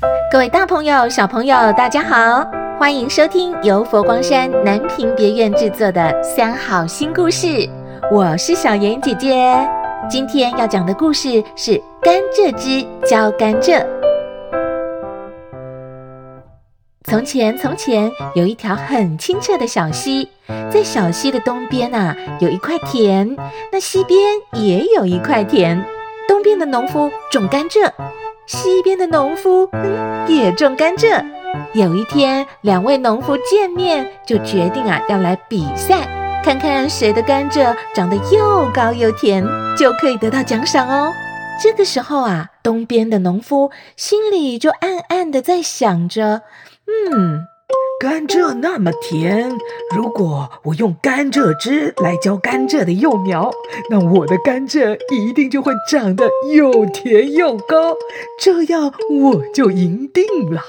各位大朋友、小朋友，大家好，欢迎收听由佛光山南屏别院制作的《三好新故事》，我是小妍姐姐。今天要讲的故事是《甘蔗汁浇甘蔗》。从前，从前有一条很清澈的小溪，在小溪的东边啊，有一块田，那西边也有一块田。东边的农夫种甘蔗，西边的农夫嗯也种甘蔗。有一天，两位农夫见面，就决定啊要来比赛，看看谁的甘蔗长得又高又甜，就可以得到奖赏哦。这个时候啊，东边的农夫心里就暗暗的在想着。嗯，甘蔗那么甜，如果我用甘蔗汁来浇甘蔗的幼苗，那我的甘蔗一定就会长得又甜又高，这样我就赢定了。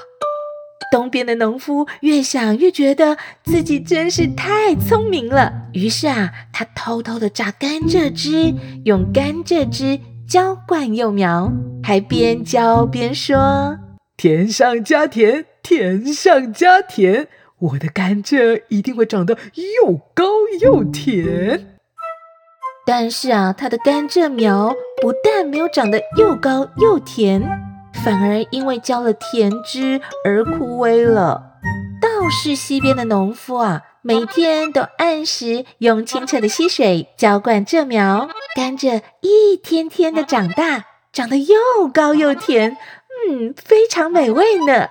东边的农夫越想越觉得自己真是太聪明了，于是啊，他偷偷的榨甘蔗汁，用甘蔗汁浇灌幼苗，还边浇边说：“甜上加甜。”甜上加甜，我的甘蔗一定会长得又高又甜。但是啊，它的甘蔗苗不但没有长得又高又甜，反而因为浇了甜汁而枯萎了。倒是西边的农夫啊，每天都按时用清澈的溪水浇灌蔗苗，甘蔗一天天的长大，长得又高又甜，嗯，非常美味呢。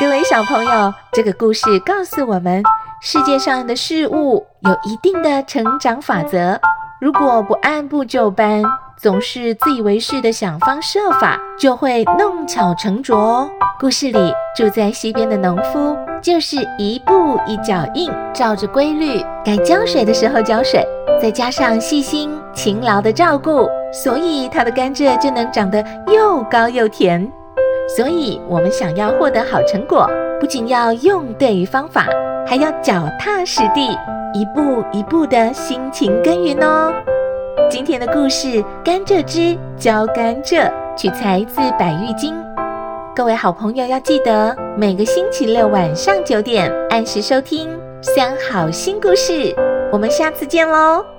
各位小朋友，这个故事告诉我们，世界上的事物有一定的成长法则。如果不按部就班，总是自以为是的想方设法，就会弄巧成拙哦。故事里住在溪边的农夫，就是一步一脚印，照着规律，该浇水的时候浇水，再加上细心勤劳的照顾，所以他的甘蔗就能长得又高又甜。所以，我们想要获得好成果，不仅要用对方法，还要脚踏实地，一步一步的辛勤耕耘哦。今天的故事《甘蔗汁浇甘蔗》取材自《百喻经》，各位好朋友要记得每个星期六晚上九点按时收听《三好新故事》，我们下次见喽。